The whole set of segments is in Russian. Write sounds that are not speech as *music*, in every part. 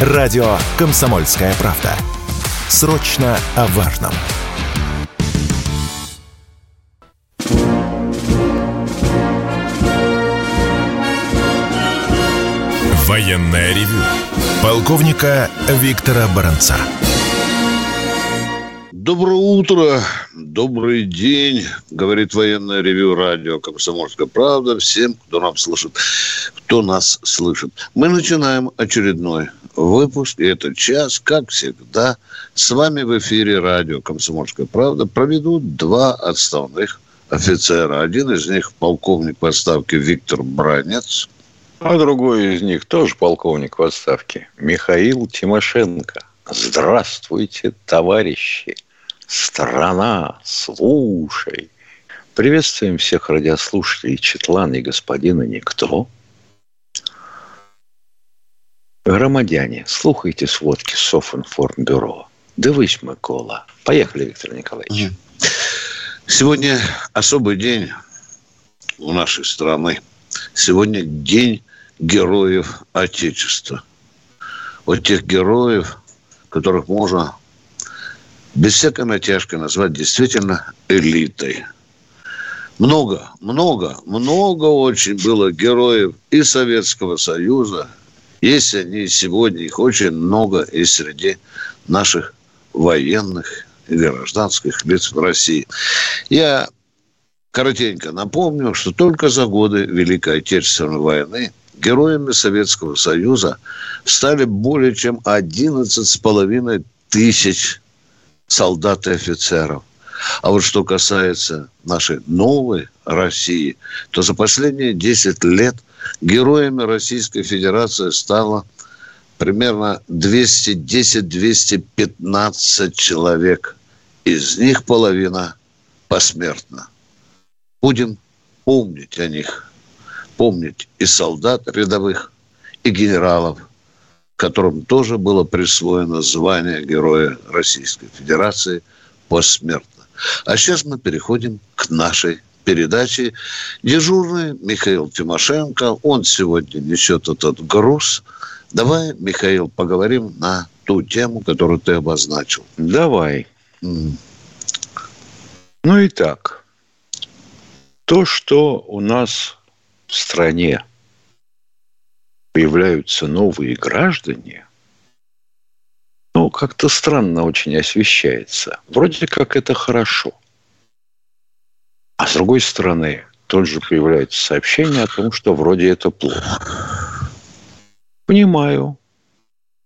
Радио «Комсомольская правда». Срочно о важном. Военная ревю. Полковника Виктора Баранца. Доброе утро, добрый день, говорит военное ревю радио «Комсомольская правда» всем, кто нам слышит, кто нас слышит. Мы начинаем очередной выпуск, и этот час, как всегда, с вами в эфире радио «Комсомольская правда» проведут два отставных офицера. Один из них полковник в отставке Виктор Бранец. А другой из них тоже полковник в отставке Михаил Тимошенко. Здравствуйте, товарищи! Страна, слушай. Приветствуем всех радиослушателей Четлана и господина Никто. Громадяне, слухайте сводки Софинформбюро. Дивись, Микола. Поехали, Виктор Николаевич. Сегодня особый день у нашей страны. Сегодня день героев Отечества. Вот тех героев, которых можно без всякой натяжки назвать действительно элитой. Много, много, много очень было героев и Советского Союза. Есть они сегодня, их очень много и среди наших военных и гражданских лиц в России. Я коротенько напомню, что только за годы Великой Отечественной войны героями Советского Союза стали более чем 11,5 тысяч солдат и офицеров. А вот что касается нашей новой России, то за последние 10 лет героями Российской Федерации стало примерно 210-215 человек. Из них половина посмертно. Будем помнить о них. Помнить и солдат рядовых, и генералов, которым тоже было присвоено звание Героя Российской Федерации посмертно. А сейчас мы переходим к нашей передаче. Дежурный Михаил Тимошенко, он сегодня несет этот груз. Давай, Михаил, поговорим на ту тему, которую ты обозначил. Давай. Mm. Ну и так. То, что у нас в стране появляются новые граждане, ну, как-то странно очень освещается. Вроде как это хорошо. С другой стороны, тут же появляется сообщение о том, что вроде это плохо. Понимаю.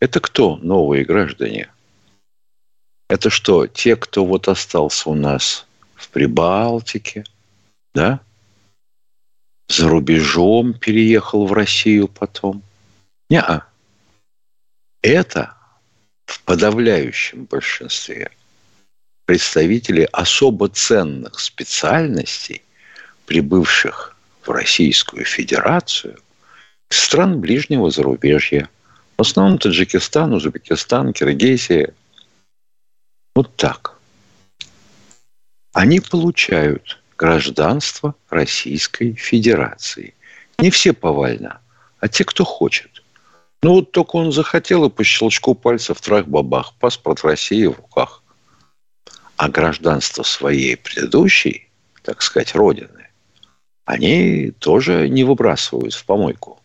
Это кто новые граждане? Это что, те, кто вот остался у нас в Прибалтике, да? за рубежом переехал в Россию потом. Не, -а. это в подавляющем большинстве представители особо ценных специальностей, прибывших в Российскую Федерацию стран ближнего зарубежья. В основном Таджикистан, Узбекистан, Киргизия. Вот так. Они получают гражданство Российской Федерации. Не все повально, а те, кто хочет. Ну вот только он захотел и по щелчку пальцев трах-бабах, паспорт России в руках. А гражданство своей предыдущей, так сказать, родины, они тоже не выбрасывают в помойку.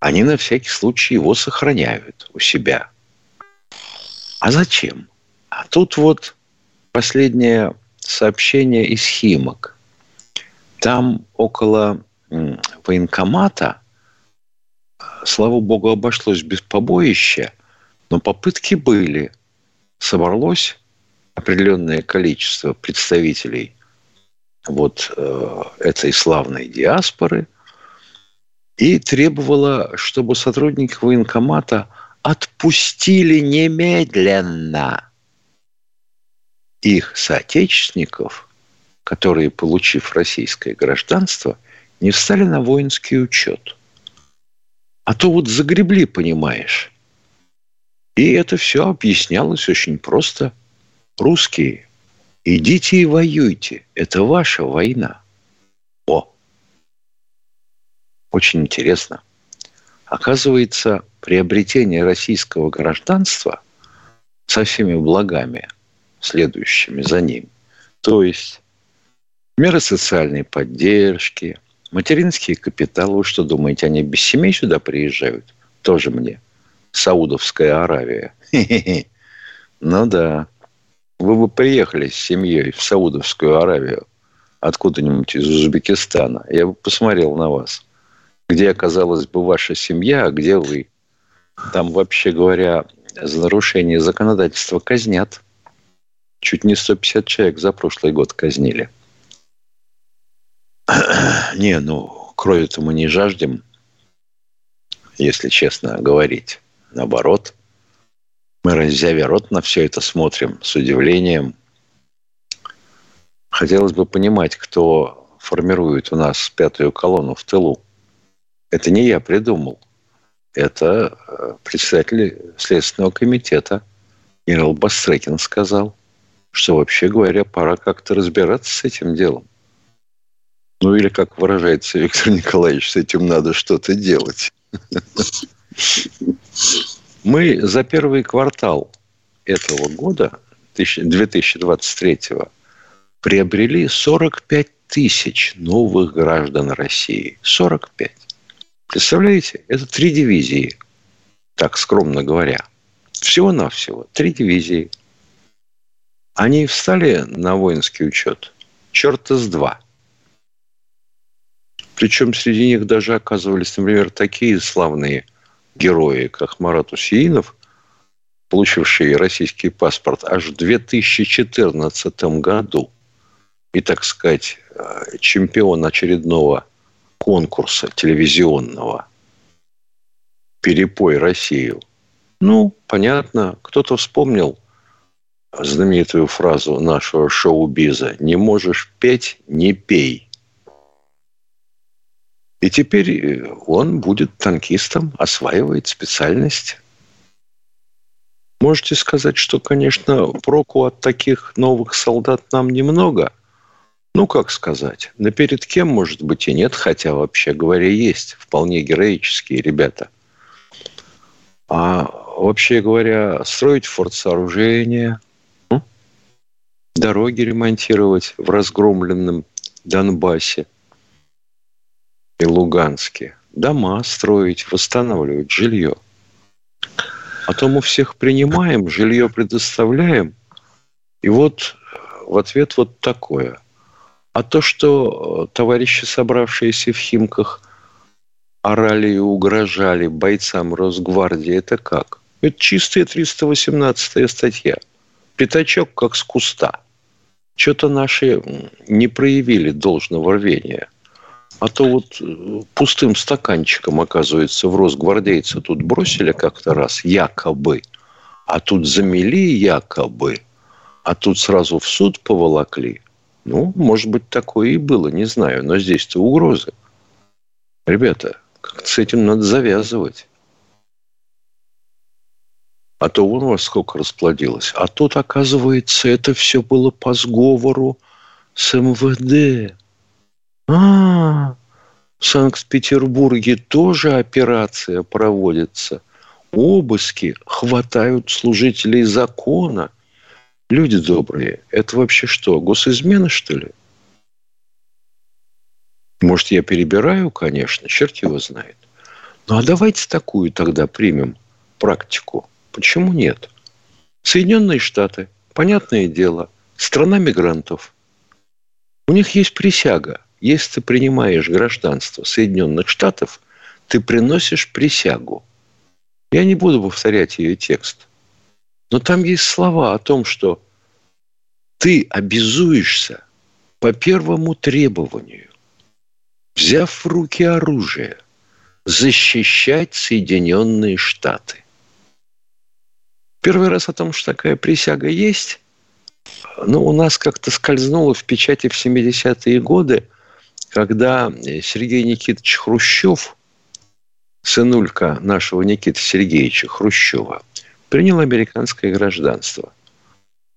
Они на всякий случай его сохраняют у себя. А зачем? А тут вот последняя сообщение из Химок. Там около военкомата, слава богу, обошлось без побоища, но попытки были. Собралось определенное количество представителей вот э, этой славной диаспоры и требовала, чтобы сотрудники военкомата отпустили немедленно их соотечественников, которые, получив российское гражданство, не встали на воинский учет. А то вот загребли, понимаешь. И это все объяснялось очень просто. Русские, идите и воюйте. Это ваша война. О! Очень интересно. Оказывается, приобретение российского гражданства со всеми благами, следующими за ним, то есть меры социальной поддержки, материнские капиталы. Вы что думаете, они без семей сюда приезжают? Тоже мне. Саудовская Аравия. *laughs* Ну да. Вы бы приехали с семьей в Саудовскую Аравию откуда-нибудь из Узбекистана. Я бы посмотрел на вас где оказалась бы ваша семья, а где вы. Там, вообще говоря, за нарушение законодательства казнят. Чуть не 150 человек за прошлый год казнили. *clears throat* Не, ну, крови-то мы не жаждем, если честно говорить. Наоборот, мы раззявя рот на все это смотрим с удивлением. Хотелось бы понимать, кто формирует у нас пятую колонну в тылу. Это не я придумал. Это э, председатель Следственного комитета генерал Бастрекин сказал, что вообще говоря, пора как-то разбираться с этим делом. Ну или, как выражается Виктор Николаевич, с этим надо что-то делать. *laughs* Мы за первый квартал этого года, 2023, приобрели 45 тысяч новых граждан России. 45. Представляете, это три дивизии, так скромно говоря. Всего-навсего три дивизии. Они встали на воинский учет. Черта с два. Причем среди них даже оказывались, например, такие славные герои, как Марат Усеинов, получивший российский паспорт аж в 2014 году. И, так сказать, э, чемпион очередного конкурса телевизионного «Перепой Россию». Ну, понятно, кто-то вспомнил знаменитую фразу нашего шоу-биза «Не можешь петь – не пей». И теперь он будет танкистом, осваивает специальность. Можете сказать, что, конечно, проку от таких новых солдат нам немного – ну, как сказать, на перед кем, может быть, и нет, хотя, вообще говоря, есть вполне героические ребята. А вообще говоря, строить фортсооружения, дороги ремонтировать в разгромленном Донбассе и Луганске, дома строить, восстанавливать жилье. А то мы всех принимаем, жилье предоставляем, и вот в ответ вот такое – а то, что э, товарищи, собравшиеся в Химках, орали и угрожали бойцам Росгвардии, это как? Это чистая 318 статья. Пятачок как с куста. Что-то наши не проявили должного рвения. А то вот э, пустым стаканчиком, оказывается, в Росгвардейца тут бросили как-то раз, якобы. А тут замели якобы. А тут сразу в суд поволокли. Ну, может быть, такое и было, не знаю. Но здесь-то угрозы. Ребята, как-то с этим надо завязывать. А то вон вас сколько расплодилось. А тут, оказывается, это все было по сговору с МВД. А, в Санкт-Петербурге тоже операция проводится. Обыски хватают служителей закона. Люди добрые, это вообще что, госизмена, что ли? Может, я перебираю, конечно, черт его знает. Ну, а давайте такую тогда примем практику. Почему нет? Соединенные Штаты, понятное дело, страна мигрантов. У них есть присяга. Если ты принимаешь гражданство Соединенных Штатов, ты приносишь присягу. Я не буду повторять ее текст. Но там есть слова о том, что ты обязуешься по первому требованию, взяв в руки оружие, защищать Соединенные Штаты. Первый раз о том, что такая присяга есть, ну, у нас как-то скользнуло в печати в 70-е годы, когда Сергей Никитович Хрущев, сынулька нашего Никиты Сергеевича Хрущева, принял американское гражданство.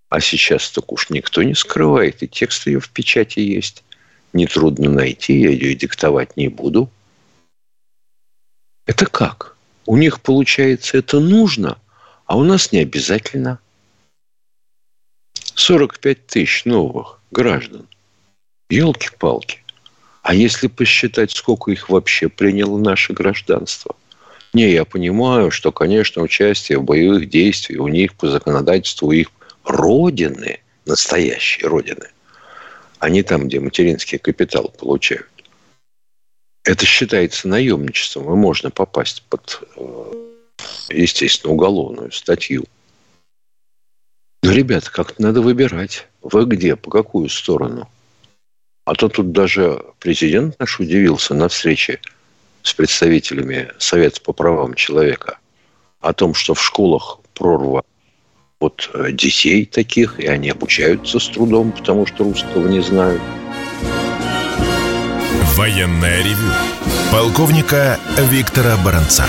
А сейчас так уж никто не скрывает, и текст ее в печати есть. Нетрудно найти, я ее диктовать не буду. Это как? У них, получается, это нужно, а у нас не обязательно. 45 тысяч новых граждан. Елки-палки. А если посчитать, сколько их вообще приняло наше гражданство? Не, я понимаю, что, конечно, участие в боевых действиях у них по законодательству их родины, настоящие родины, они там, где материнский капитал получают. Это считается наемничеством, и можно попасть под, э, естественно, уголовную статью. Но, ребята, как-то надо выбирать. Вы где, по какую сторону? А то тут даже президент наш удивился на встрече с представителями Совета по правам человека о том, что в школах прорва вот э, детей таких, и они обучаются с трудом, потому что русского не знают. Военная ревю. Полковника Виктора Баранца.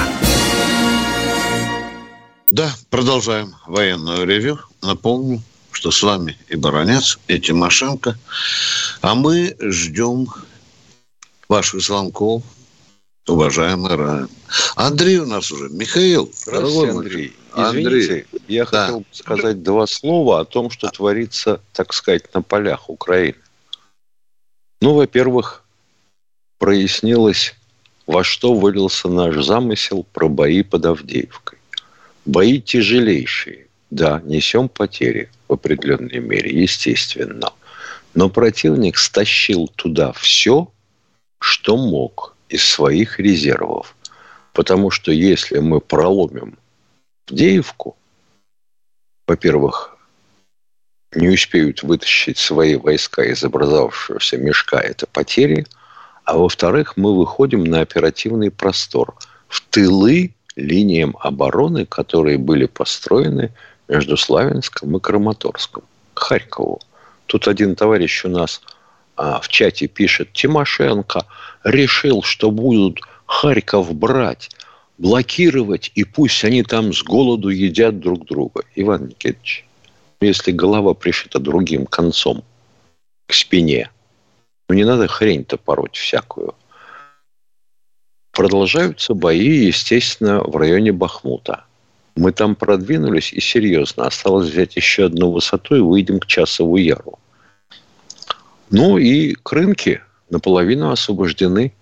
Да, продолжаем военную ревю. Напомню, что с вами и Баранец, и Тимошенко. А мы ждем ваших звонков, уважаемый Райан. Андрей у нас уже. Михаил, дорогой Андрей. Извините, Андрей. я да. хотел бы сказать два слова о том, что творится, так сказать, на полях Украины. Ну, во-первых, прояснилось, во что вылился наш замысел про бои под Авдеевкой. Бои тяжелейшие. Да, несем потери в определенной мере, естественно. Но противник стащил туда все, что мог из своих резервов. Потому что если мы проломим Авдеевку, во-первых, не успеют вытащить свои войска из образовавшегося мешка, это потери. А во-вторых, мы выходим на оперативный простор, в тылы линиям обороны, которые были построены между Славянском и Краматорском, Харькову. Тут один товарищ у нас а, в чате пишет, Тимошенко решил, что будут Харьков брать, блокировать, и пусть они там с голоду едят друг друга. Иван Никитич, если голова пришита другим концом к спине, ну не надо хрень-то пороть всякую. Продолжаются бои, естественно, в районе Бахмута. Мы там продвинулись и серьезно. Осталось взять еще одну высоту и выйдем к Часову Яру. Ну и к наполовину освобождены.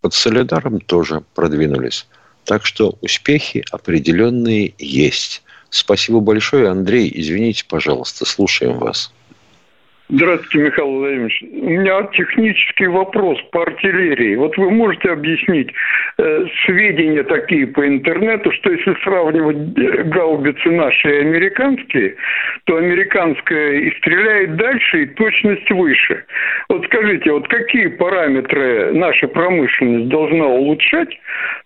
Под Солидаром тоже продвинулись. Так что успехи определенные есть. Спасибо большое, Андрей. Извините, пожалуйста, слушаем вас. Здравствуйте, Михаил Владимирович. У меня технический вопрос по артиллерии. Вот вы можете объяснить э, сведения такие по интернету, что если сравнивать э, гаубицы наши и американские, то американская и стреляет дальше, и точность выше. Вот скажите, вот какие параметры наша промышленность должна улучшать,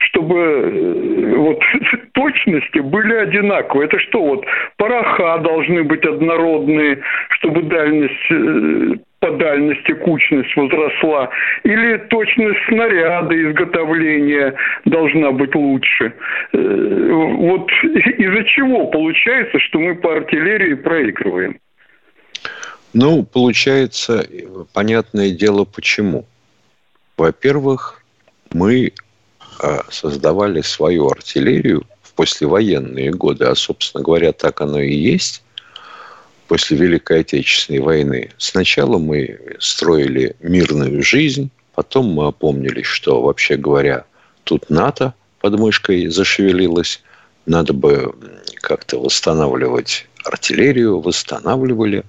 чтобы э, вот *laughs* точности были одинаковые? Это что, вот пороха должны быть однородные, чтобы дальность по дальности кучность возросла, или точность снаряда изготовления должна быть лучше. Э, вот из-за чего получается, что мы по артиллерии проигрываем? Ну, получается, понятное дело, почему. Во-первых, мы а, создавали свою артиллерию в послевоенные годы, а, собственно говоря, так оно и есть после Великой Отечественной войны. Сначала мы строили мирную жизнь, потом мы опомнились, что, вообще говоря, тут НАТО под мышкой зашевелилось, надо бы как-то восстанавливать артиллерию, восстанавливали.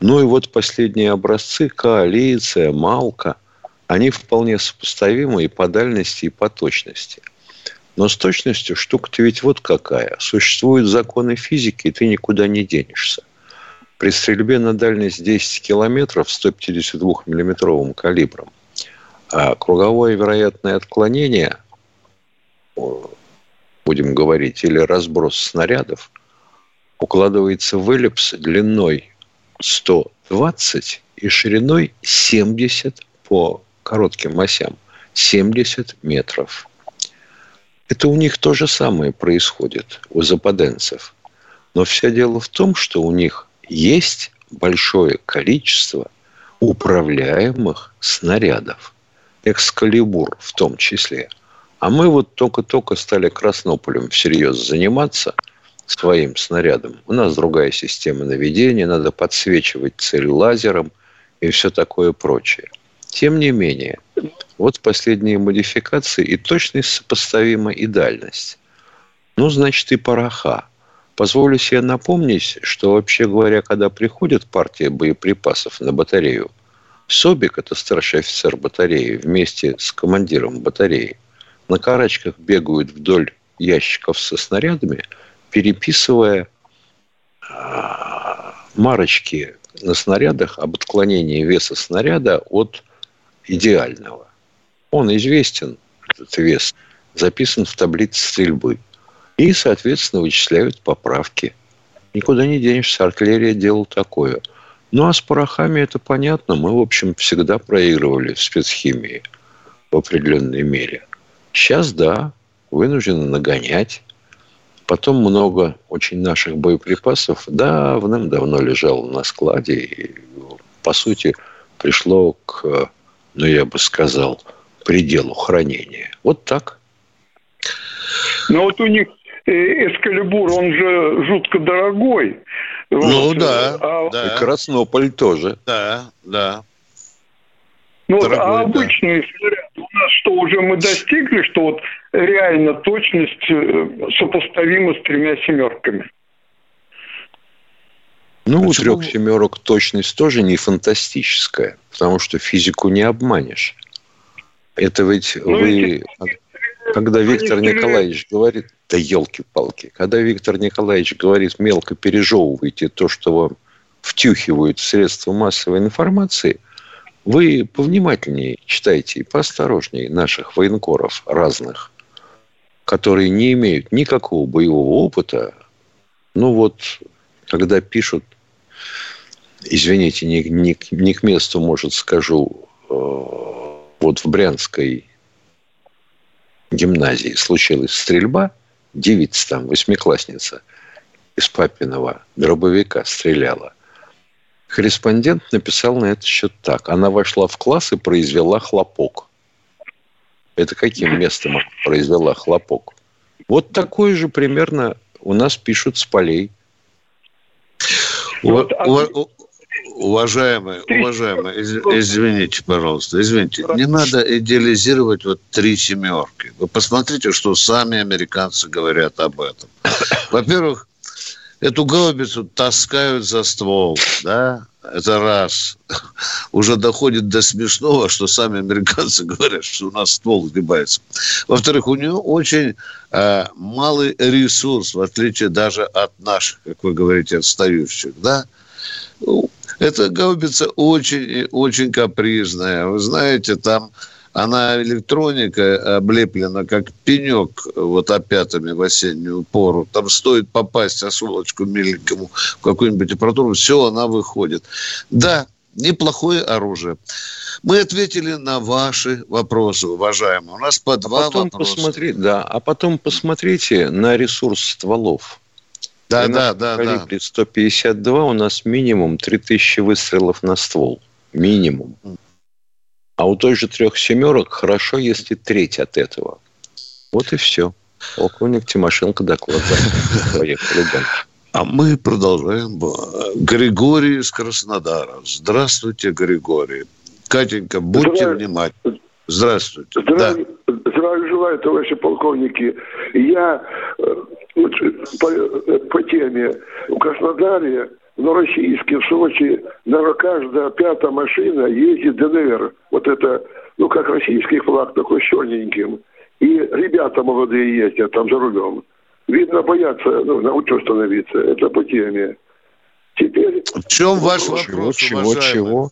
Ну и вот последние образцы, коалиция, Малка, они вполне сопоставимы и по дальности, и по точности. Но с точностью штука-то ведь вот какая. Существуют законы физики, и ты никуда не денешься. При стрельбе на дальность 10 километров 152-миллиметровым калибром а круговое вероятное отклонение, будем говорить, или разброс снарядов, укладывается в эллипс длиной 120 и шириной 70 по коротким осям. 70 метров. Это у них то же самое происходит, у западенцев. Но все дело в том, что у них есть большое количество управляемых снарядов, экскалибур в том числе. А мы вот только-только стали Краснополем всерьез заниматься своим снарядом. У нас другая система наведения, надо подсвечивать цель лазером и все такое прочее. Тем не менее, вот последние модификации и точность сопоставима, и дальность. Ну, значит, и пороха. Позволю себе напомнить, что, вообще говоря, когда приходит партия боеприпасов на батарею, Собик, это старший офицер батареи, вместе с командиром батареи, на карачках бегают вдоль ящиков со снарядами, переписывая а, марочки на снарядах об отклонении веса снаряда от идеального. Он известен, этот вес, записан в таблице стрельбы. И, соответственно, вычисляют поправки. Никуда не денешься, артиллерия делала такое. Ну, а с порохами это понятно. Мы, в общем, всегда проигрывали в спецхимии в определенной мере. Сейчас, да, вынуждены нагонять. Потом много очень наших боеприпасов давным-давно лежало на складе. И, по сути, пришло к, ну, я бы сказал, пределу хранения. Вот так. Но вот у них Эскалибур, он же жутко дорогой. Ну вот. да, а... да. И Краснополь тоже. Да, да. Ну, Дорогой, а обычные да. снаряды у нас что, уже мы достигли, что вот реально точность э, сопоставима с тремя семерками? Ну, у трех семерок точность тоже не фантастическая, потому что физику не обманешь. Это ведь ну, вы... Когда Виктор Николаевич говорит, да елки-палки, когда Виктор Николаевич говорит, мелко пережевывайте то, что вам втюхивают средства массовой информации, вы повнимательнее читайте и поосторожнее наших военкоров разных, которые не имеют никакого боевого опыта. Ну вот, когда пишут, извините, не, не, не к месту, может, скажу, э, вот в Брянской гимназии случилась стрельба, девица там, восьмиклассница из папиного дробовика стреляла. Корреспондент написал на этот счет так. Она вошла в класс и произвела хлопок. Это каким местом произвела хлопок? Вот такое же примерно у нас пишут с полей. Вот, а Уважаемые, уважаемые, извините, пожалуйста, извините, не надо идеализировать вот три семерки. Вы посмотрите, что сами американцы говорят об этом. *coughs* Во-первых, эту гаубицу таскают за ствол, да, это раз. Уже доходит до смешного, что сами американцы *laughs* говорят, что у нас ствол сгибается. Во-вторых, у нее очень э, малый ресурс, в отличие даже от наших, как вы говорите, отстающих, да. Ну, эта гаубица очень, очень капризная. Вы знаете, там она электроника облеплена как пенек вот опятами в осеннюю пору. Там стоит попасть осколочку миленькому в какую-нибудь аппаратуру, все, она выходит. Да, неплохое оружие. Мы ответили на ваши вопросы, уважаемые. У нас по а два потом вопроса. Посмотри, да, а потом посмотрите на ресурс стволов. Да, да, да, да. 152 у нас минимум 3000 выстрелов на ствол. Минимум. А у той же трех семерок хорошо, если треть от этого. Вот и все. Полковник Тимошенко доклад. Поехали дальше. А мы продолжаем. Григорий из Краснодара. Здравствуйте, Григорий. Катенька, будьте Здравия... внимательны. Здравствуйте. Здравия, да. здравия желаю, товарищи полковники. Я э, вот, по, э, по теме в Краснодаре Новороссийске, в Сочи, наверное, каждая пятая машина ездит ДНР. Вот это, ну, как российский флаг, такой черненьким. И ребята молодые ездят там за рулем. Видно, боятся, ну, на учет становиться. Это по теме. Теперь... В чем ваш вопрос, чего, уважаемый? чего?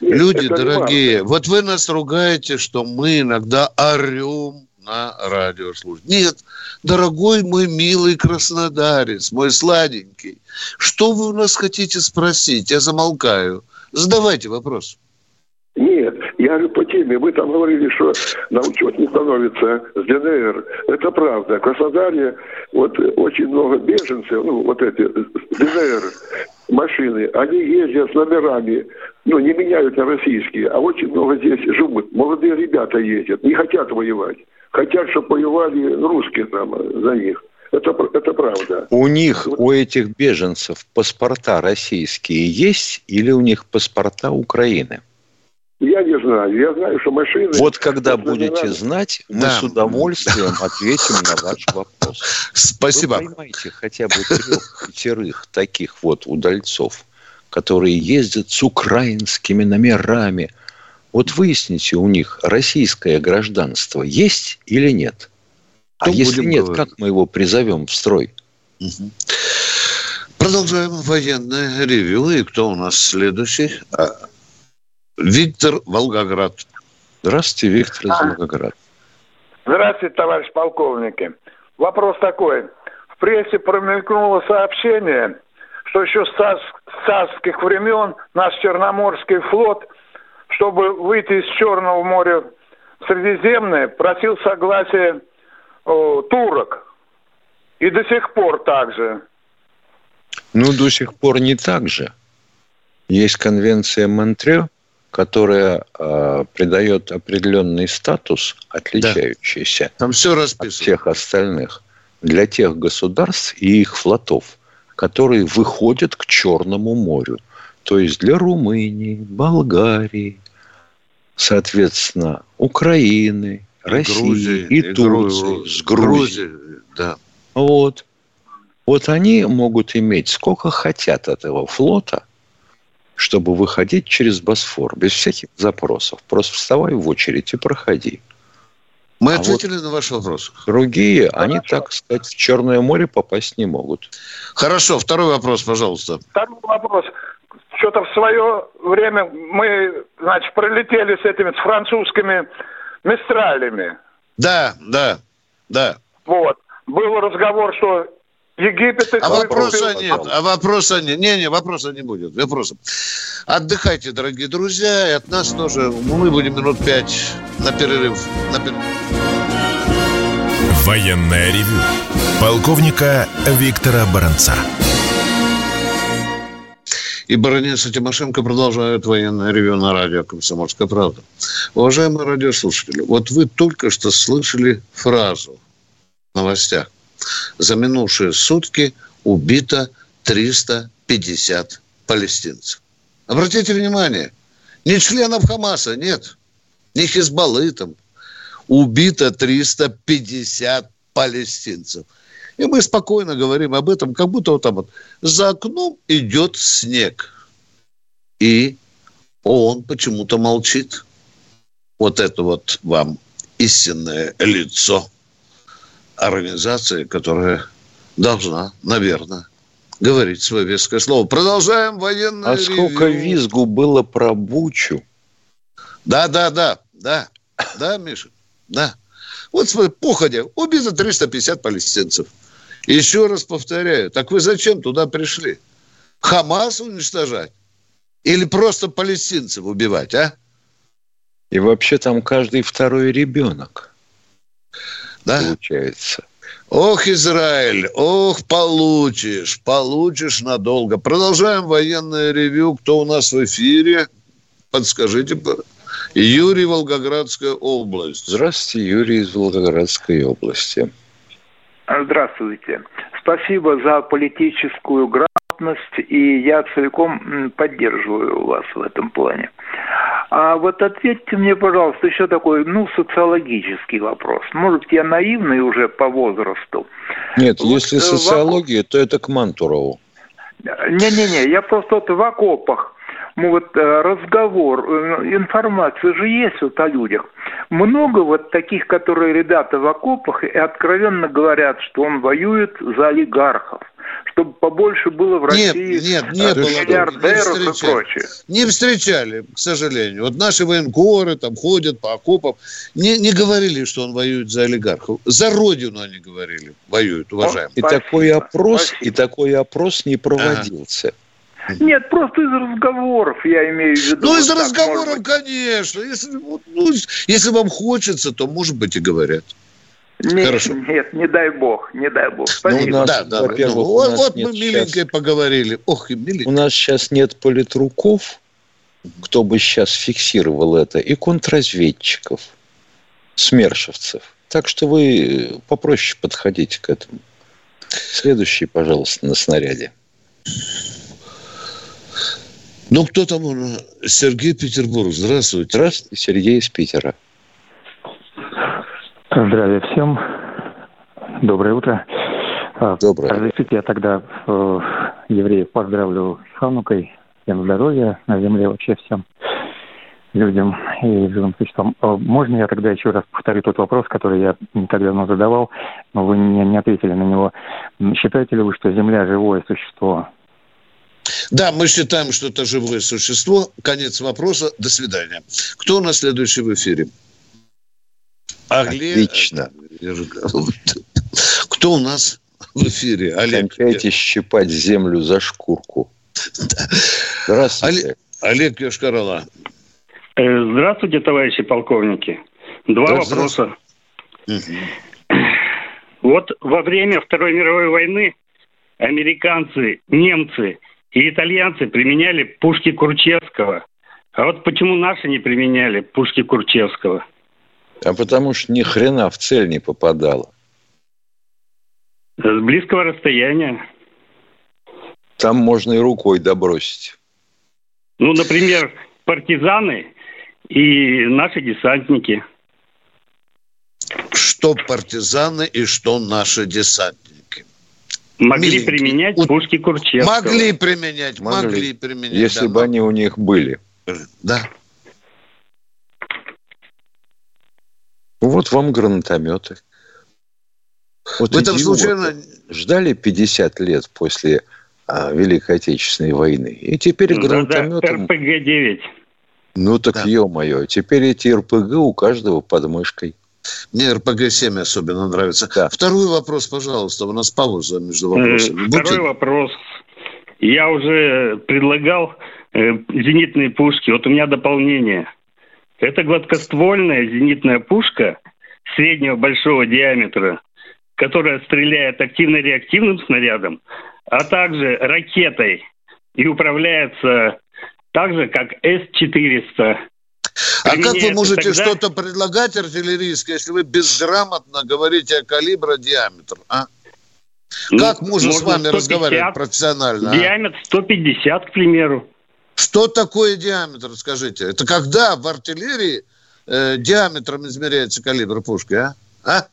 Нет, Люди дорогие, вот вы нас ругаете, что мы иногда орем на радиослужбе. Нет, дорогой мой милый краснодарец, мой сладенький, что вы у нас хотите спросить? Я замолкаю. Задавайте вопрос. Нет, я же по теме. Вы там говорили, что на учет не становится с ДНР. Это правда. Краснодаре вот очень много беженцев, ну, вот эти, с ДНР. машины, они ездят с номерами, ну, не меняют на российские, а очень много здесь живут. Молодые ребята ездят, не хотят воевать. Хотят, чтобы воевали русские там за них. Это, это правда. У них, у этих беженцев паспорта российские есть или у них паспорта Украины? Я не знаю. Я знаю, что машины... Вот когда будете знать, мы да. с удовольствием ответим на ваш вопрос. Спасибо. Вы поймайте хотя бы трех, пятерых таких вот удальцов, которые ездят с украинскими номерами. Вот выясните у них, российское гражданство есть или нет? А если нет, говорить? как мы его призовем в строй? Угу. Продолжаем военное ревю. И кто у нас следующий? А, Виктор Волгоград. Здравствуйте, Виктор из а. Волгограда. Здравствуйте, товарищ полковники. Вопрос такой. В прессе промелькнуло сообщение, что еще с царских времен наш Черноморский флот, чтобы выйти из Черного моря в Средиземное, просил согласия о, турок. И до сих пор так же. Ну, до сих пор не так же. Есть конвенция Монтрео, которая э, придает определенный статус, отличающийся да. Там все от всех остальных, для тех государств и их флотов, которые выходят к Черному морю. То есть для Румынии, Болгарии, соответственно, Украины, России Грузии, и, и Турции, с Грузией. Грузии, да. Вот. Вот они могут иметь сколько хотят этого флота – чтобы выходить через Босфор без всяких запросов. Просто вставай в очередь и проходи. Мы а ответили вот на ваш вопрос. Другие, Хорошо. они, так сказать, в Черное море попасть не могут. Хорошо, второй вопрос, пожалуйста. Второй вопрос. Что-то в свое время мы, значит, пролетели с этими, с французскими мистралями. Да, да, да. Вот. Был разговор, что Египет А вопроса нет, а вопроса нет. Не, не, вопроса не будет. Вопроса. Отдыхайте, дорогие друзья, и от нас тоже. Мы будем минут пять на перерыв. На перерыв. Военная ревю. Полковника Виктора Баранца. И баронец и Тимошенко продолжают военное ревю на радио «Комсомольская правда». Уважаемые радиослушатели, вот вы только что слышали фразу в новостях – за минувшие сутки убито 350 палестинцев. Обратите внимание, не членов Хамаса, нет, не Хизбаллы там. Убито 350 палестинцев. И мы спокойно говорим об этом, как будто вот там вот за окном идет снег. И он почему-то молчит. Вот это вот вам истинное лицо организации, которая должна, наверное, говорить свое веское слово. Продолжаем военное А ревью. сколько визгу было про Бучу? Да, да, да, да, да, Миша, да. Вот смотри, походя, убито 350 палестинцев. Еще раз повторяю, так вы зачем туда пришли? Хамас уничтожать? Или просто палестинцев убивать, а? И вообще там каждый второй ребенок да? получается. Ох, Израиль, ох, получишь, получишь надолго. Продолжаем военное ревю. Кто у нас в эфире? Подскажите. Юрий, Волгоградская область. Здравствуйте, Юрий из Волгоградской области. Здравствуйте. Спасибо за политическую грамотность, и я целиком поддерживаю вас в этом плане. А вот ответьте мне, пожалуйста, еще такой, ну, социологический вопрос. Может, я наивный уже по возрасту? Нет, вот, если э, социология, вопрос... то это к Мантурову. Не-не-не, я просто вот в окопах ну, вот э, разговор, э, информация же есть вот о людях. Много вот таких, которые ребята в окопах и откровенно говорят, что он воюет за олигархов чтобы побольше было в России нет, нет, не было, миллиардеров не и прочее. Не встречали, к сожалению. Вот наши военкоры там ходят по окопам. Не, не говорили, что он воюет за олигархов. За родину они говорили, воюют, уважаемые. И Спасибо. такой опрос, Спасибо. и такой опрос не проводился. Ага. Нет, просто из разговоров я имею в виду. Ну, из вот разговоров, конечно. Если, ну, если вам хочется, то, может быть, и говорят. Нет, Хорошо. нет, не дай бог, не дай бог. Ну, у нас, да, да, во-первых, ну, вот, вот мы миленькой сейчас... поговорили. Ох, и миленько. У нас сейчас нет политруков, кто бы сейчас фиксировал это, и контрразведчиков, смершевцев. Так что вы попроще подходите к этому. Следующий, пожалуйста, на снаряде. Ну, кто там? Сергей Петербург. Здравствуйте. Здравствуйте, Сергей из Питера. Здравия всем. Доброе утро. А, Доброе. Разрешите, я тогда э, евреев поздравлю с Ханукой. Всем здоровья на земле вообще всем людям и живым существам. А, можно я тогда еще раз повторю тот вопрос, который я не так давно задавал, но вы не, не ответили на него. Считаете ли вы, что Земля живое существо? Да, мы считаем, что это живое существо. Конец вопроса. До свидания. Кто у нас следующий в эфире? Огле... Отлично. Кто у нас в эфире? Олег. Кончайте щипать землю за шкурку. Здравствуйте. Олег Йошкарала. Э, здравствуйте, товарищи полковники. Два вопроса. Вот во время Второй мировой войны американцы, немцы и итальянцы применяли пушки Курчевского. А вот почему наши не применяли пушки Курчевского? А потому что ни хрена в цель не попадало. С близкого расстояния. Там можно и рукой добросить. Ну, например, партизаны и наши десантники. Что партизаны и что наши десантники? Могли Миленький. применять пушки Курчевского. Могли применять, могли, могли применять. Если да, бы они у них были. Да. Вот вам гранатометы. Вот Вы там случайно... Ждали 50 лет после а, Великой Отечественной войны. И теперь ну, гранатометы... Да, РПГ-9. Ну так да. ё-моё, теперь эти РПГ у каждого под мышкой. Мне РПГ-7 особенно нравится. Да. Второй вопрос, пожалуйста. У нас пауза между вопросами. Второй Будьте... вопрос. Я уже предлагал э, зенитные пушки. Вот у меня дополнение – это гладкоствольная зенитная пушка среднего большого диаметра, которая стреляет активно-реактивным снарядом, а также ракетой и управляется так же, как С-400. А как вы можете тогда... что-то предлагать артиллерийское, если вы безграмотно говорите о калибре диаметра? А? Ну, как можно с вами 150, разговаривать профессионально? А? Диаметр 150, к примеру. Что такое диаметр, скажите? Это когда в артиллерии э, диаметром измеряется калибр пушки, а? А?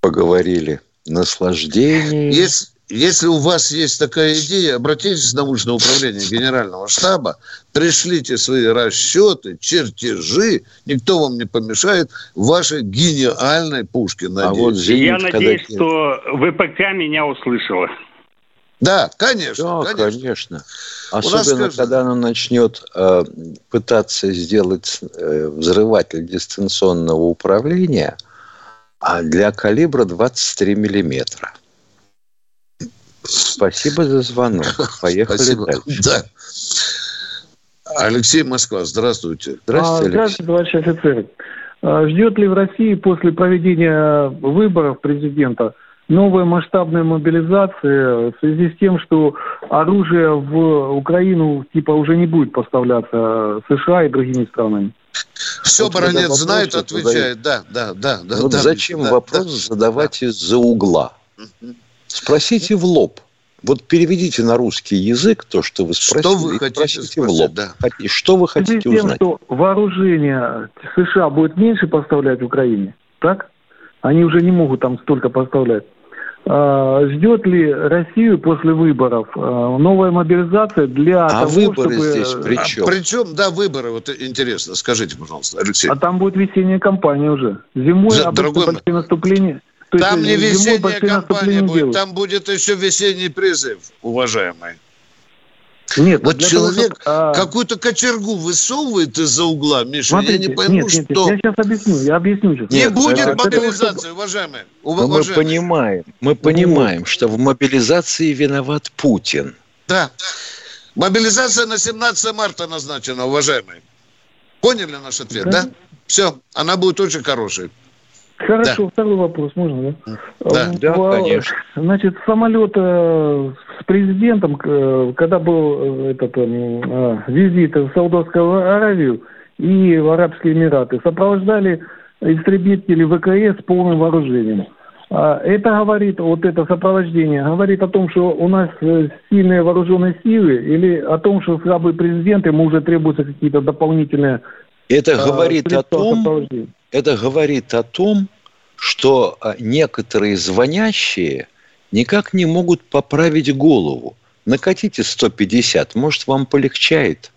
Поговорили. Наслаждение. Если, если у вас есть такая идея, обратитесь в научное управление Генерального штаба, пришлите свои расчеты, чертежи, никто вам не помешает, вашей гениальной пушке. Надеюсь. А вот зенит, Я надеюсь, когда... что ВПК меня услышала. Да, конечно. Да, конечно. конечно. Особенно, нас, когда она начнет э, пытаться сделать э, взрыватель дистанционного управления, а для калибра 23 миллиметра. Спасибо за звонок. *laughs* Поехали Спасибо. дальше. Да. Алексей Москва, здравствуйте. Здравствуйте, а, Здравствуйте, товарищ офицер. А, ждет ли в России после проведения выборов президента новая масштабная мобилизация в связи с тем, что оружие в Украину типа уже не будет поставляться США и другими странами. Все вот баронет знает, отвечает. Да, да, да. да вот да, зачем да, вопрос да, задавать да. из-за угла? Спросите в лоб. Вот переведите на русский язык то, что вы спросили. Что вы хотите спросить, в лоб. Да. Что вы хотите тем, узнать? что вооружение США будет меньше поставлять в Украине, так? Они уже не могут там столько поставлять. А, ждет ли Россию после выборов а, новая мобилизация для а того, выборы чтобы... здесь при чем? А при чем, да, выборы, вот интересно, скажите, пожалуйста, Алексей. А там будет весенняя кампания уже. Зимой За обычно другой... большие наступления. Там не весенняя кампания будет, делают. там будет еще весенний призыв, уважаемый. Нет, вот человек того, чтобы, какую-то кочергу высовывает из-за угла, Миша, смотрите, я не пойму, нет, нет, что... я сейчас объясню, я объясню сейчас. Не нет, будет а, мобилизации, того, уважаемые. уважаемые. Мы понимаем, мы понимаем, что в мобилизации виноват Путин. Да. Мобилизация на 17 марта назначена, уважаемые. Поняли наш ответ, да? да? Все, она будет очень хорошей. Хорошо, да. второй вопрос, можно, да? Да, в, да конечно. Значит, самолет э, с президентом, э, когда был этот э, визит в Саудовскую Аравию и в Арабские Эмираты, сопровождали истребители ВКС с полным вооружением. А это говорит, вот это сопровождение, говорит о том, что у нас сильные вооруженные силы или о том, что слабый президент, ему уже требуются какие-то дополнительные это говорит о том, это говорит о том, что а, некоторые звонящие никак не могут поправить голову. Накатите 150, может, вам полегчает.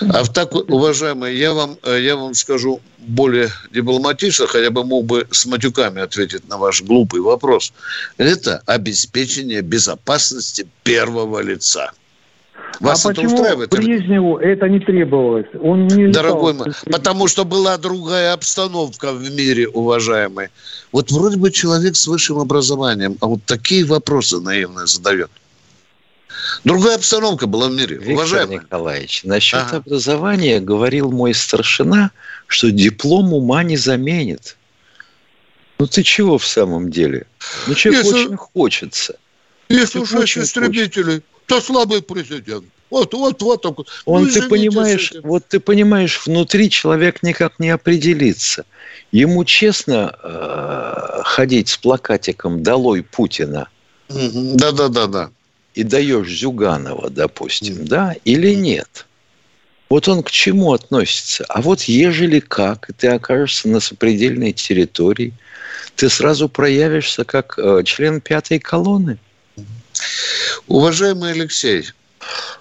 А в так, уважаемые, я вам, э, я вам скажу более дипломатично, хотя бы мог бы с матюками ответить на ваш глупый вопрос. Это обеспечение безопасности первого лица. Вас а это почему устраивает? Брежневу это не требовалось? Он не Дорогой мой, потому что была другая обстановка в мире, уважаемый. Вот вроде бы человек с высшим образованием, а вот такие вопросы наивные задает. Другая обстановка была в мире, Виктор уважаемый. Николаевич, насчет ага. образования говорил мой старшина, что диплом ума не заменит. Ну ты чего в самом деле? Ну человек Если... очень хочется. Если уж истребители, то слабый президент. Вот, вот, вот вот. Он, ну, ты понимаешь, вот ты понимаешь, внутри человек никак не определится. Ему честно э, ходить с плакатиком «Долой Путина». Да, да, да, да. И даешь Зюганова, допустим, mm да, или нет. Вот он к чему относится? А вот ежели как, и ты окажешься на сопредельной территории, ты сразу проявишься как э, член пятой колонны – Уважаемый Алексей,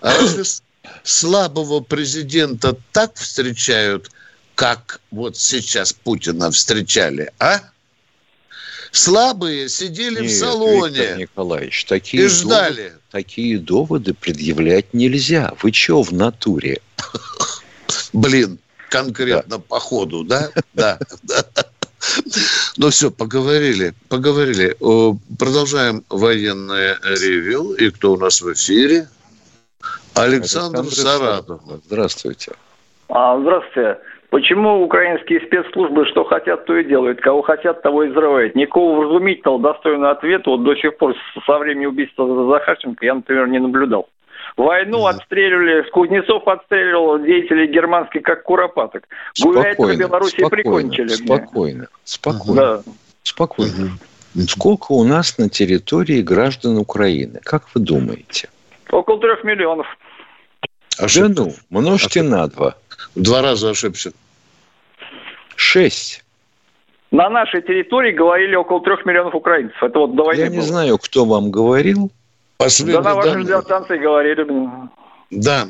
а если слабого президента так встречают, как вот сейчас Путина встречали, а? Слабые сидели Нет, в салоне. Виктор Николаевич, такие, и ждали. Доводы, такие доводы предъявлять нельзя. Вы что в натуре? Блин, конкретно да. по ходу, да? Да. *laughs* Ну все, поговорили, поговорили. Продолжаем военное ревю. И кто у нас в эфире? Александр, Александр Саратов. Здравствуйте. А, здравствуйте. Почему украинские спецслужбы что хотят, то и делают. Кого хотят, того и взрывают. Никакого вразумительного, достойного ответа вот до сих пор со времени убийства Захарченко я, например, не наблюдал. Войну да. отстреливали, Кузнецов отстреливал деятелей германских, как куропаток. Гуляйтеры Беларуси спокойно, прикончили. Спокойно, спокойно. Да. Спокойно. Сколько у нас на территории граждан Украины? Как вы думаете? Около трех миллионов. Ошибка. Да ну, множьте на два. В два раза ошибся. Шесть. На нашей территории говорили около трех миллионов украинцев. Это вот до войны Я не было. знаю, кто вам говорил. Последний да на вашей радиостанции говорили. Да.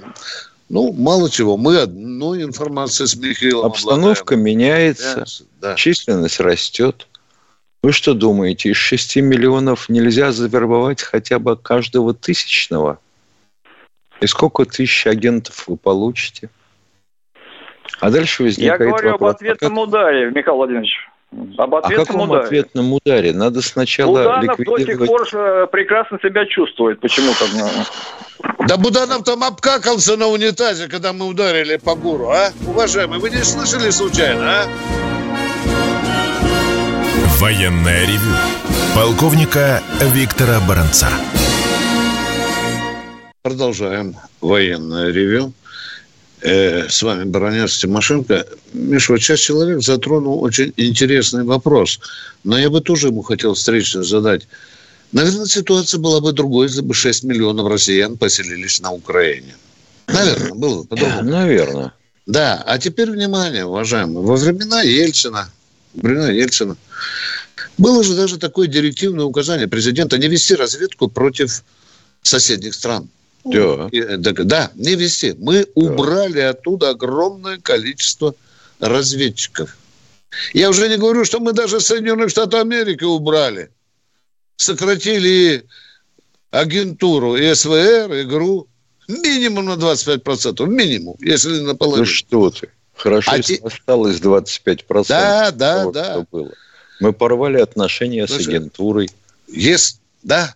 Ну, мало чего. Мы одну информацию с Михаилом Обстановка обладаем. меняется, да. численность растет. Вы что думаете, из 6 миллионов нельзя завербовать хотя бы каждого тысячного? И сколько тысяч агентов вы получите? А дальше возникает Я говорю вопрос, об ответном а как... ударе, Михаил Владимирович. Об О каком ударе. ответном ударе? Надо сначала Буданов ликвидировать... до сих пор э, прекрасно себя чувствует почему-то. Да Буданов там обкакался на унитазе, когда мы ударили по гуру, а? Уважаемый, вы не слышали случайно, а? Военная ревю. Полковника Виктора Баранца. Продолжаем военное ревю э, с вами Баранец Тимошенко. Миша, вот сейчас человек затронул очень интересный вопрос, но я бы тоже ему хотел встречно задать. Наверное, ситуация была бы другой, если бы 6 миллионов россиян поселились на Украине. Наверное, было бы по-другому. Наверное. Да, а теперь внимание, уважаемые. Во времена Ельцина, времена Ельцина, было же даже такое директивное указание президента не вести разведку против соседних стран. Да. Да, не вести. Мы да. убрали оттуда огромное количество разведчиков. Я уже не говорю, что мы даже Соединенных Штатов Америки убрали. Сократили агентуру и СВР, и ГРУ минимум на 25%. Минимум, если наполовину. Ну что ты. Хорошо, а если те... осталось 25%. Да, да, того, да. Что было. Мы порвали отношения Слушай, с агентурой. Есть, да,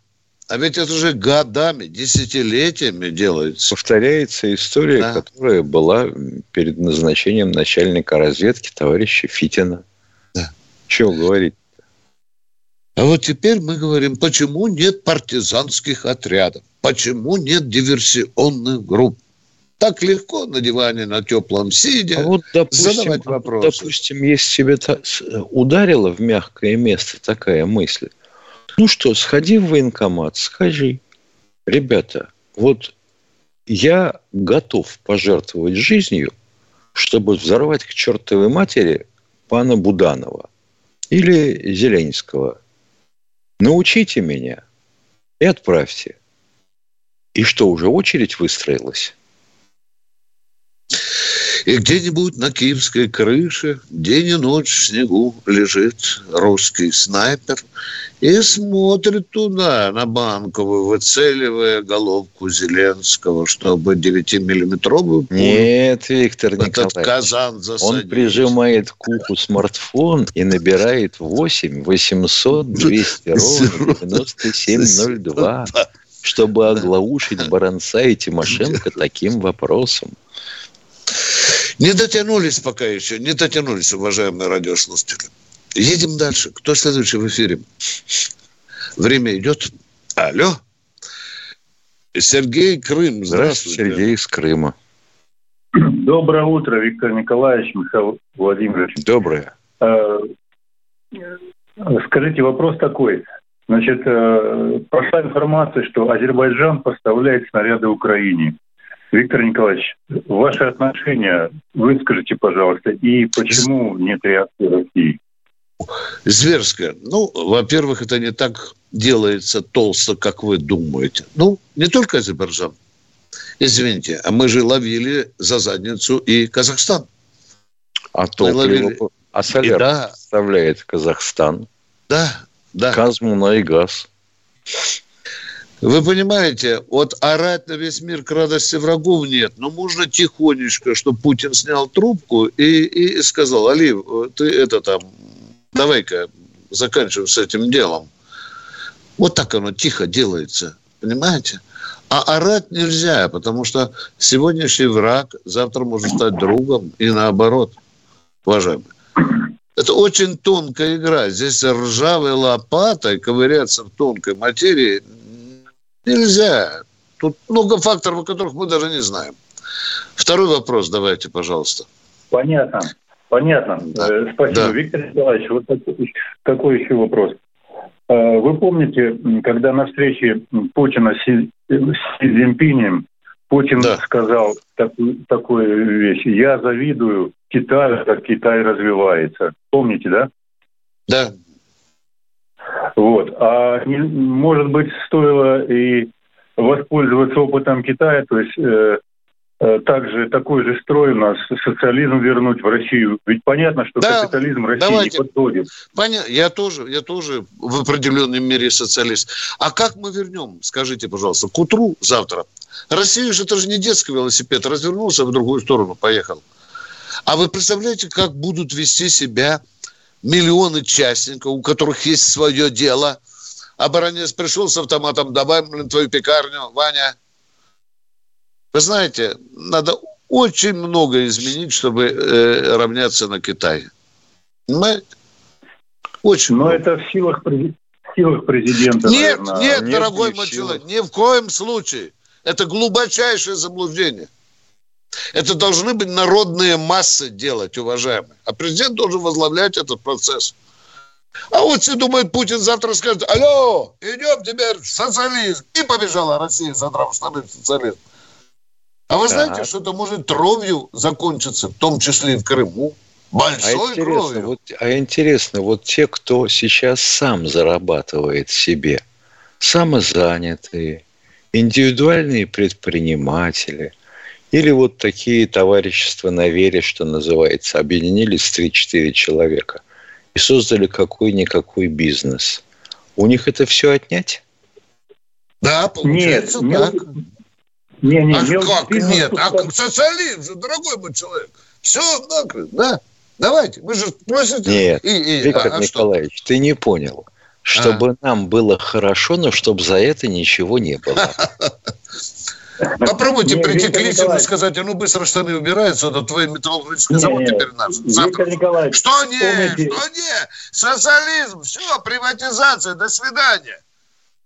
А ведь это же годами, десятилетиями делается. Повторяется история, да. которая была перед назначением начальника разведки товарища Фитина. Да. Чего говорить? А вот теперь мы говорим, почему нет партизанских отрядов? Почему нет диверсионных групп? Так легко на диване, на теплом сидя, а вот, допустим, задавать вопросы. Допустим, если тебе ударило в мягкое место такая мысль, ну что, сходи в военкомат, скажи, ребята, вот я готов пожертвовать жизнью, чтобы взорвать к чертовой матери пана Буданова или Зеленского. Научите меня и отправьте. И что, уже очередь выстроилась? И где-нибудь на киевской крыше день и ночь в снегу лежит русский снайпер и смотрит туда, на банковую, выцеливая головку Зеленского, чтобы 9-миллиметровую Нет, Виктор Николаевич, казан засадить. он прижимает к уху смартфон и набирает 8 800 200 ровно 9702 *laughs* чтобы оглаушить Баранца и Тимошенко таким вопросом. Не дотянулись пока еще, не дотянулись, уважаемые радиослушатели. Едем дальше. Кто следующий в эфире? Время идет. Алло. Сергей Крым. Здравствуйте. Здравствуйте, Сергей из Крыма. Доброе утро, Виктор Николаевич, Михаил Владимирович. Доброе. Э, скажите, вопрос такой. Значит, э, прошла информация, что Азербайджан поставляет снаряды Украине. Виктор Николаевич, ваши отношения выскажите, пожалуйста, и почему нет реакции России? Зверская. Ну, во-первых, это не так делается толсто, как вы думаете. Ну, не только Азербайджан. Извините, а мы же ловили за задницу и Казахстан. А топливо, ловили... а соляр да. составляет Казахстан. Да, да. Казмуна и газ. Вы понимаете, вот орать на весь мир к радости врагов нет. Но можно тихонечко, чтобы Путин снял трубку и, и сказал, Али, ты это там, давай-ка заканчиваем с этим делом. Вот так оно тихо делается, понимаете? А орать нельзя, потому что сегодняшний враг завтра может стать другом и наоборот, уважаемые. Это очень тонкая игра. Здесь ржавой лопатой ковыряться в тонкой материи Нельзя. Тут много факторов, о которых мы даже не знаем. Второй вопрос давайте, пожалуйста. Понятно. Понятно. Да. Э, спасибо, да. Виктор Николаевич. Вот такой, такой еще вопрос. Э, вы помните, когда на встрече Путина с Си Цзиньпинем Путин да. сказал такую, такую вещь. Я завидую Китаю, как Китай развивается. Помните, да? Да. Вот. А может быть, стоило и воспользоваться опытом Китая, то есть э, э, также такой же строй у нас, социализм вернуть в Россию. Ведь понятно, что да, капитализм России давайте. не подходит. Понятно. Я тоже, я тоже в определенной мере социалист. А как мы вернем, скажите, пожалуйста, к утру завтра? Россия же это же не детский велосипед, развернулся в другую сторону, поехал. А вы представляете, как будут вести себя миллионы частников, у которых есть свое дело. А баронец пришел с автоматом, давай, блин, твою пекарню, Ваня. Вы знаете, надо очень много изменить, чтобы э, равняться на Китай. Понимаете? Очень Но много. это в силах, в силах президента. Нет, наверное. нет, нет, дорогой мой человек, ни в коем случае. Это глубочайшее заблуждение. Это должны быть народные массы делать, уважаемые. А президент должен возглавлять этот процесс. А вот все думают, Путин завтра скажет, алло, идем теперь в социализм. И побежала Россия, задрав штаны в социализм. А вы знаете, да. что это может кровью закончиться, в том числе и в Крыму? Большой а интересно, кровью. Вот, а интересно, вот те, кто сейчас сам зарабатывает себе, самозанятые, индивидуальные предприниматели – или вот такие товарищества на вере, что называется, объединились 3-4 человека и создали какой-никакой бизнес. У них это все отнять? Да, получается нет, так. Не, не, а не, как бизнес, нет? А как социализм же, дорогой мой человек. Все так, да. Давайте, вы же просите. Нет, и, и, Виктор а, а Николаевич, что? ты не понял. чтобы а. нам было хорошо, но чтобы за это ничего не было. *laughs* Попробуйте нет, прийти Виктор к Лисину и сказать, а ну быстро штаны убираются, это твой металлургический завод нет, теперь наш. Завтра. Что не, помните... что не, социализм, все, приватизация, до свидания.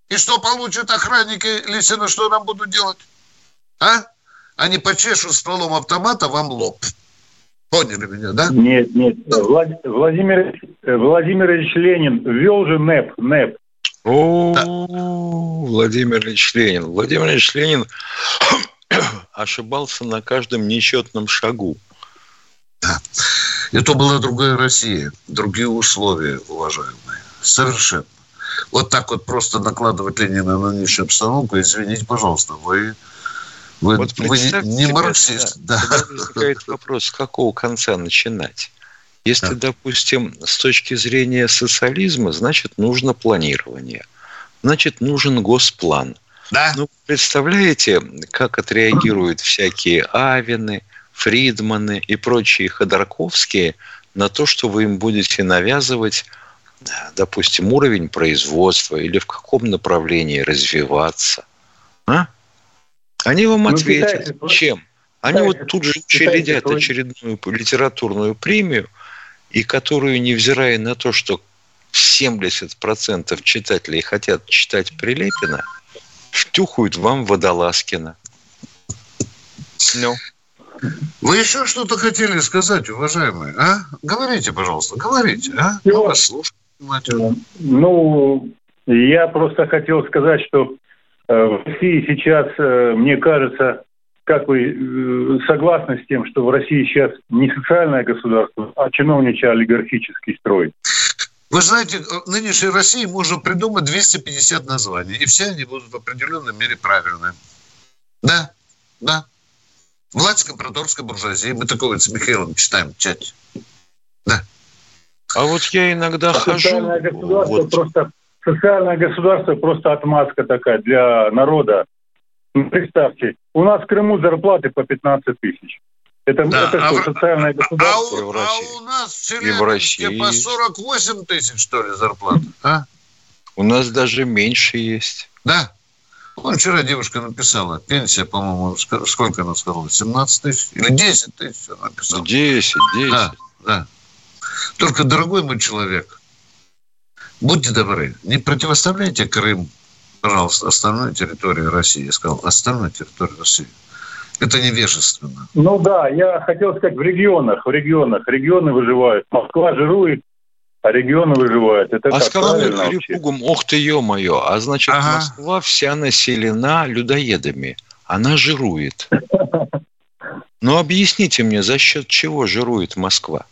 И что получат охранники Лисина, что нам будут делать? А? Они почешут стволом автомата вам лоб. Поняли меня, да? Нет, нет. Владимир, Владимир Ленин ввел же НЭП, НЭП. О, да. Владимир Ильич Ленин. Владимир Ильич Ленин *clears throat* ошибался на каждом нечетном шагу. Да. Это была другая Россия, другие условия, уважаемые. Совершенно. Вот так вот просто накладывать Ленина на нынешнюю обстановку, извините, пожалуйста, вы, вы, вот вы не марксист. Да. Возникает вопрос, с какого конца начинать? Если, да. допустим, с точки зрения социализма, значит, нужно планирование. Значит, нужен госплан. Да. Ну, представляете, как отреагируют всякие Авины, Фридманы и прочие Ходорковские на то, что вы им будете навязывать, допустим, уровень производства или в каком направлении развиваться. А? Они вам ну, ответят, питайте, чем? Они питайте, вот тут же учредят очередную литературную премию – и которую, невзирая на то, что 70% читателей хотят читать Прилепина, втюхают вам Водолазкина. Ну. Вы еще что-то хотели сказать, уважаемые? А? Говорите, пожалуйста, говорите. А? Мы вас слушаем. Ну, я просто хотел сказать, что э, в России сейчас, э, мне кажется, как вы э, согласны с тем, что в России сейчас не социальное государство, а чиновничий олигархический строй? Вы знаете, в нынешней России можно придумать 250 названий, и все они будут в определенной мере правильные. Да, да. Власть компрадорской буржуазии. Мы такого с Михаилом читаем в чате. Да. А вот я иногда а хожу... Социальное государство, вот. просто, социальное государство просто отмазка такая для народа, представьте, у нас в Крыму зарплаты по 15 тысяч. Это, да, это что, а социальное государство? А, у, а у нас в Челябинске по 48 тысяч, что ли, зарплата? А? У нас даже меньше есть. Да. Вон вчера девушка написала, пенсия, по-моему, сколько она сказала, 17 тысяч? Или 10 тысяч она написала? 10, 10. Да, да. Только, дорогой мой человек, будьте добры, не противоставляйте Крым пожалуйста, остальной территории России. Я сказал, остальной территории России. Это невежественно. Ну да, я хотел сказать, в регионах, в регионах, регионы выживают. Москва жирует, а регионы выживают. Это а сказали перепугом, ох ты, ё-моё, а значит, ага. Москва вся населена людоедами. Она жирует. *laughs* Ну, объясните мне, за счет чего жирует Москва?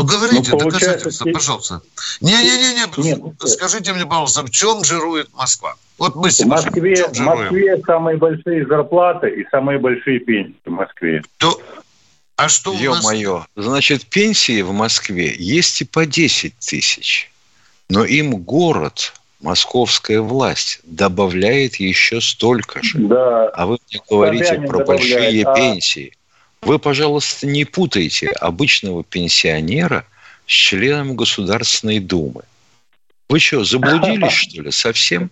Ну, говорите, ну, доказательства, пожалуйста. Не-не-не, скажите мне, пожалуйста, в чем жирует Москва? Вот мы в Москве, в, в Москве самые большие зарплаты и самые большие пенсии в Москве. То, а что Ё-моё, нас... значит, пенсии в Москве есть и по 10 тысяч. Но им город, московская власть, добавляет еще столько же. Да. А вы мне говорите Собянин про большие а... пенсии. Вы, пожалуйста, не путайте обычного пенсионера с членом Государственной Думы. Вы что, заблудились, *laughs* что ли, совсем?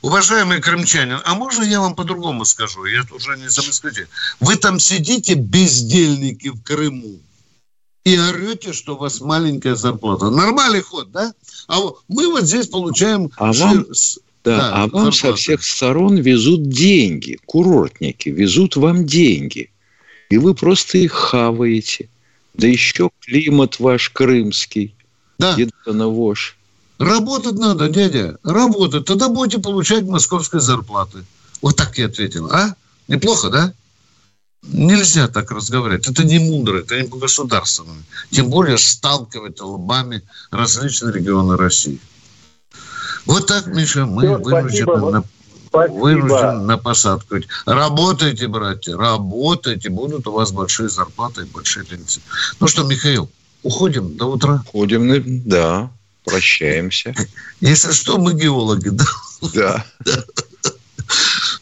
Уважаемый крымчанин, а можно я вам по-другому скажу? Я уже не замыслите. Вы там сидите, бездельники в Крыму, и орете, что у вас маленькая зарплата. Нормальный ход, да? А мы вот здесь получаем... А вам, да, да, а вам со всех сторон везут деньги, курортники, везут вам деньги и вы просто их хаваете. Да еще климат ваш крымский. Да. Едоновож. Работать надо, дядя, работать. Тогда будете получать московской зарплаты. Вот так я ответил. А? Неплохо, да? Нельзя так разговаривать. Это не мудро, это не по-государственному. Тем более сталкивать лбами различные регионы России. Вот так, Миша, мы Все, вынуждены на Спасибо. вынужден на посадку. Работайте, братья, работайте, будут у вас большие зарплаты и большие пенсии. Ну что, Михаил, уходим до утра? Уходим, да, прощаемся. Если что, мы геологи, да? Да.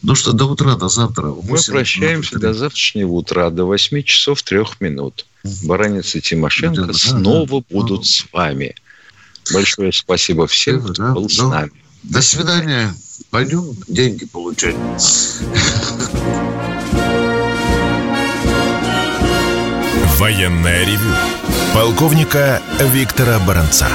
Ну что, до утра, до завтра. Мы прощаемся до завтрашнего утра, до 8 часов 3 минут. Баранец и Тимошенко снова будут с вами. Большое спасибо всем, кто был с Ну, нами. До свидания. Пойдем деньги получать. Военное ревю полковника Виктора Баранца.